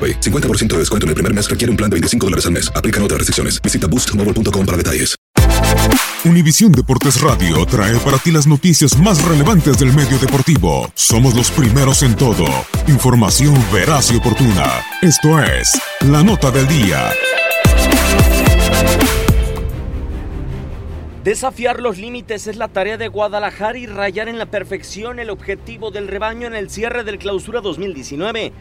AroPay. 50% de descuento en el primer mes requiere un plan de 25 dólares al mes. Aplican otras restricciones. Visita boostmobile.com para detalles. Univisión Deportes Radio trae para ti las noticias más relevantes del medio deportivo. Somos los primeros en todo. Información veraz y oportuna. Esto es La Nota del Día. Desafiar los límites es la tarea de Guadalajara y rayar en la perfección el objetivo del rebaño en el cierre del clausura 2019.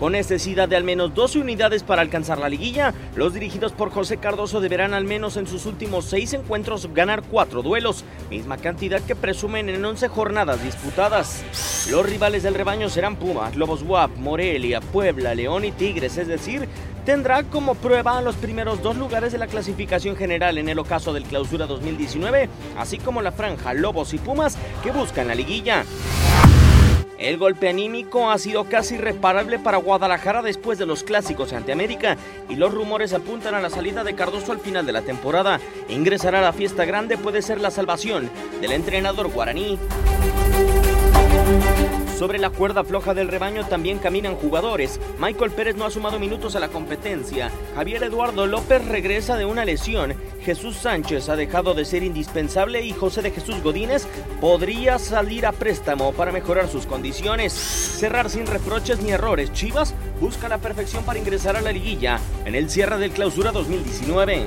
Con necesidad de al menos 12 unidades para alcanzar la liguilla, los dirigidos por José Cardoso deberán al menos en sus últimos 6 encuentros ganar 4 duelos, misma cantidad que presumen en 11 jornadas disputadas. Los rivales del rebaño serán Pumas, Lobos Guap, Morelia, Puebla, León y Tigres, es decir, tendrá como prueba los primeros dos lugares de la clasificación general en el ocaso del clausura 2019, así como la franja Lobos y Pumas que buscan la liguilla. El golpe anímico ha sido casi irreparable para Guadalajara después de los clásicos ante América y los rumores apuntan a la salida de Cardoso al final de la temporada. Ingresar a la fiesta grande puede ser la salvación del entrenador guaraní. Sobre la cuerda floja del rebaño también caminan jugadores. Michael Pérez no ha sumado minutos a la competencia. Javier Eduardo López regresa de una lesión. Jesús Sánchez ha dejado de ser indispensable y José de Jesús Godínez podría salir a préstamo para mejorar sus condiciones. Cerrar sin reproches ni errores. Chivas busca la perfección para ingresar a la liguilla en el cierre del clausura 2019.